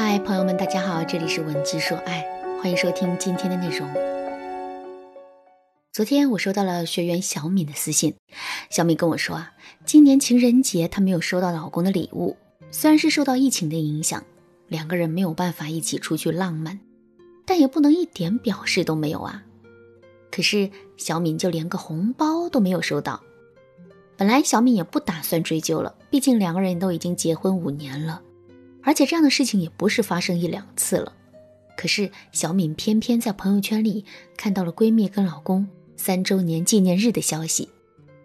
嗨，朋友们，大家好，这里是文姬说爱，欢迎收听今天的内容。昨天我收到了学员小敏的私信，小敏跟我说啊，今年情人节她没有收到老公的礼物，虽然是受到疫情的影响，两个人没有办法一起出去浪漫，但也不能一点表示都没有啊。可是小敏就连个红包都没有收到。本来小敏也不打算追究了，毕竟两个人都已经结婚五年了，而且这样的事情也不是发生一两次了。可是小敏偏偏在朋友圈里看到了闺蜜跟老公三周年纪念日的消息，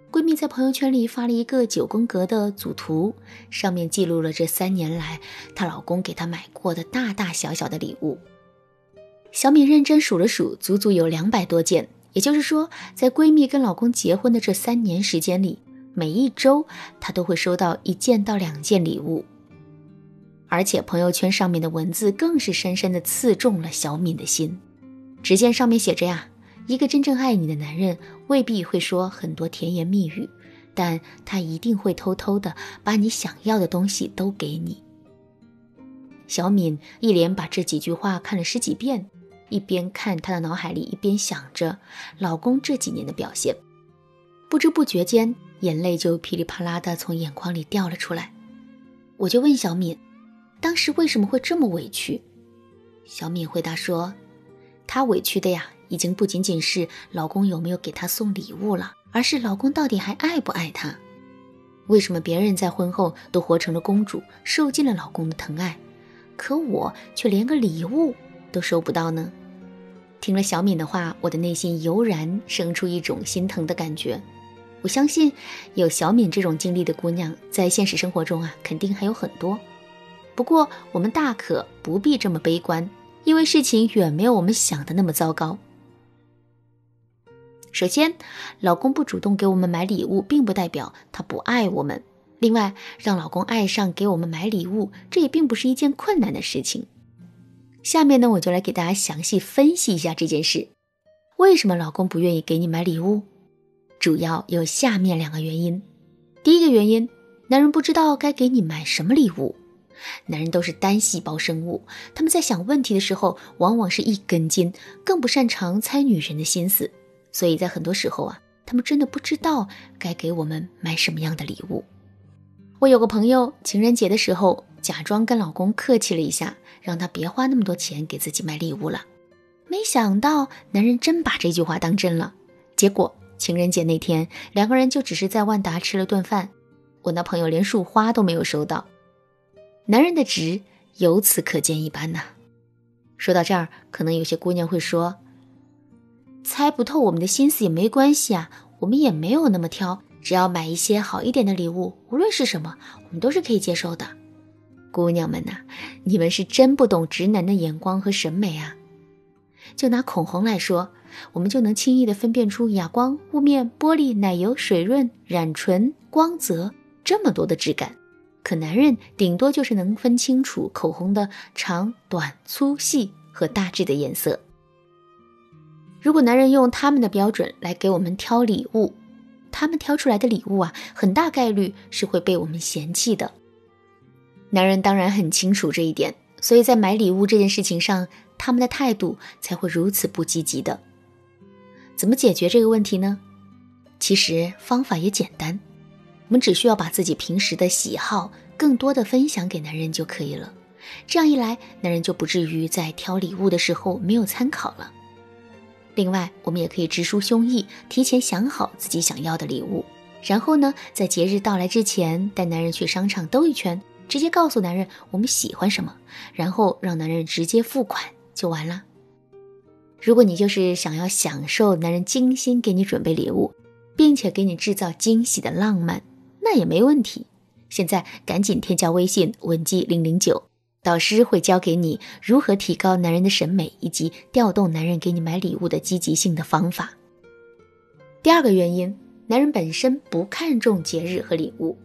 闺蜜在朋友圈里发了一个九宫格的组图，上面记录了这三年来她老公给她买过的大大小小的礼物。小敏认真数了数，足足有两百多件，也就是说，在闺蜜跟老公结婚的这三年时间里。每一周，她都会收到一件到两件礼物，而且朋友圈上面的文字更是深深的刺中了小敏的心。只见上面写着呀：“一个真正爱你的男人未必会说很多甜言蜜语，但他一定会偷偷的把你想要的东西都给你。”小敏一连把这几句话看了十几遍，一边看她的脑海里一边想着老公这几年的表现，不知不觉间。眼泪就噼里啪啦的从眼眶里掉了出来，我就问小敏，当时为什么会这么委屈？小敏回答说，她委屈的呀，已经不仅仅是老公有没有给她送礼物了，而是老公到底还爱不爱她？为什么别人在婚后都活成了公主，受尽了老公的疼爱，可我却连个礼物都收不到呢？听了小敏的话，我的内心油然生出一种心疼的感觉。我相信有小敏这种经历的姑娘，在现实生活中啊，肯定还有很多。不过我们大可不必这么悲观，因为事情远没有我们想的那么糟糕。首先，老公不主动给我们买礼物，并不代表他不爱我们。另外，让老公爱上给我们买礼物，这也并不是一件困难的事情。下面呢，我就来给大家详细分析一下这件事：为什么老公不愿意给你买礼物？主要有下面两个原因。第一个原因，男人不知道该给你买什么礼物。男人都是单细胞生物，他们在想问题的时候，往往是一根筋，更不擅长猜女人的心思。所以在很多时候啊，他们真的不知道该给我们买什么样的礼物。我有个朋友，情人节的时候，假装跟老公客气了一下，让他别花那么多钱给自己买礼物了。没想到，男人真把这句话当真了，结果。情人节那天，两个人就只是在万达吃了顿饭，我那朋友连束花都没有收到。男人的值由此可见一斑呐。说到这儿，可能有些姑娘会说：“猜不透我们的心思也没关系啊，我们也没有那么挑，只要买一些好一点的礼物，无论是什么，我们都是可以接受的。”姑娘们呐，你们是真不懂直男的眼光和审美啊！就拿口红来说。我们就能轻易地分辨出哑光、雾面、玻璃、奶油、水润、染唇、光泽这么多的质感，可男人顶多就是能分清楚口红的长短、粗细和大致的颜色。如果男人用他们的标准来给我们挑礼物，他们挑出来的礼物啊，很大概率是会被我们嫌弃的。男人当然很清楚这一点，所以在买礼物这件事情上，他们的态度才会如此不积极的。怎么解决这个问题呢？其实方法也简单，我们只需要把自己平时的喜好更多的分享给男人就可以了。这样一来，男人就不至于在挑礼物的时候没有参考了。另外，我们也可以直抒胸臆，提前想好自己想要的礼物，然后呢，在节日到来之前带男人去商场兜一圈，直接告诉男人我们喜欢什么，然后让男人直接付款就完了。如果你就是想要享受男人精心给你准备礼物，并且给你制造惊喜的浪漫，那也没问题。现在赶紧添加微信文姬零零九，导师会教给你如何提高男人的审美以及调动男人给你买礼物的积极性的方法。第二个原因，男人本身不看重节日和礼物，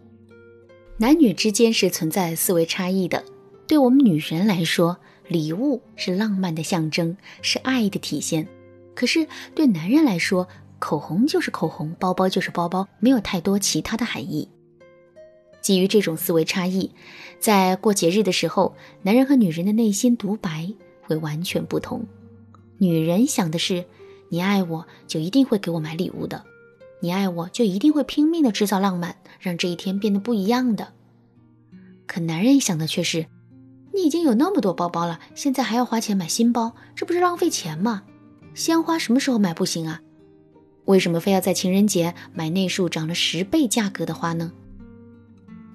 男女之间是存在思维差异的。对我们女人来说，礼物是浪漫的象征，是爱的体现。可是对男人来说，口红就是口红，包包就是包包，没有太多其他的含义。基于这种思维差异，在过节日的时候，男人和女人的内心独白会完全不同。女人想的是，你爱我就一定会给我买礼物的，你爱我就一定会拼命的制造浪漫，让这一天变得不一样的。可男人想的却是，你已经有那么多包包了，现在还要花钱买新包，这不是浪费钱吗？鲜花什么时候买不行啊？为什么非要在情人节买那束涨了十倍价格的花呢？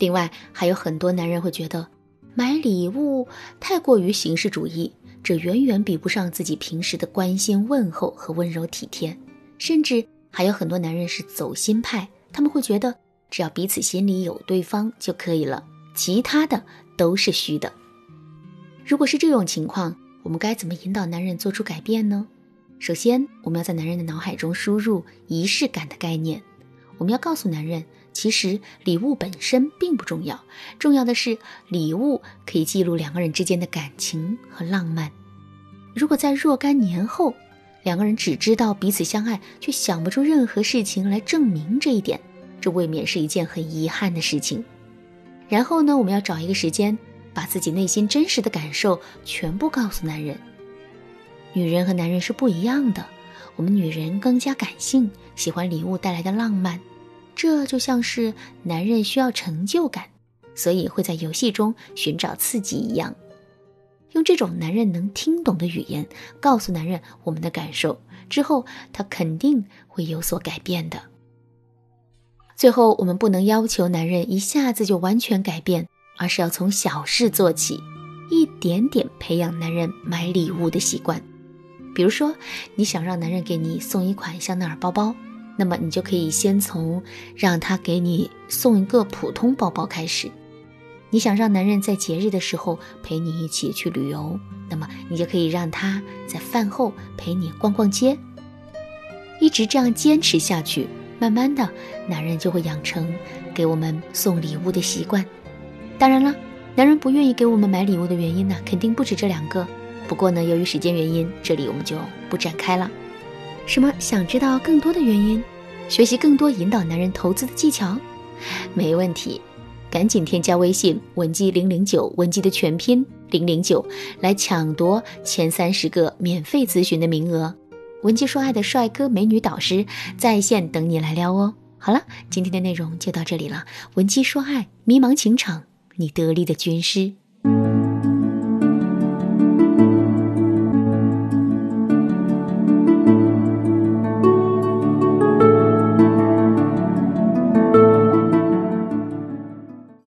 另外，还有很多男人会觉得买礼物太过于形式主义，这远远比不上自己平时的关心问候和温柔体贴。甚至还有很多男人是走心派，他们会觉得只要彼此心里有对方就可以了，其他的都是虚的。如果是这种情况，我们该怎么引导男人做出改变呢？首先，我们要在男人的脑海中输入仪式感的概念。我们要告诉男人，其实礼物本身并不重要，重要的是礼物可以记录两个人之间的感情和浪漫。如果在若干年后，两个人只知道彼此相爱，却想不出任何事情来证明这一点，这未免是一件很遗憾的事情。然后呢，我们要找一个时间，把自己内心真实的感受全部告诉男人。女人和男人是不一样的，我们女人更加感性，喜欢礼物带来的浪漫，这就像是男人需要成就感，所以会在游戏中寻找刺激一样。用这种男人能听懂的语言告诉男人我们的感受之后，他肯定会有所改变的。最后，我们不能要求男人一下子就完全改变，而是要从小事做起，一点点培养男人买礼物的习惯。比如说，你想让男人给你送一款香奈儿包包，那么你就可以先从让他给你送一个普通包包开始。你想让男人在节日的时候陪你一起去旅游，那么你就可以让他在饭后陪你逛逛街。一直这样坚持下去，慢慢的，男人就会养成给我们送礼物的习惯。当然了，男人不愿意给我们买礼物的原因呢，肯定不止这两个。不过呢，由于时间原因，这里我们就不展开了。什么？想知道更多的原因，学习更多引导男人投资的技巧？没问题，赶紧添加微信文姬零零九，文姬的全拼零零九，来抢夺前三十个免费咨询的名额。文姬说爱的帅哥美女导师在线等你来撩哦。好了，今天的内容就到这里了。文姬说爱，迷茫情场，你得力的军师。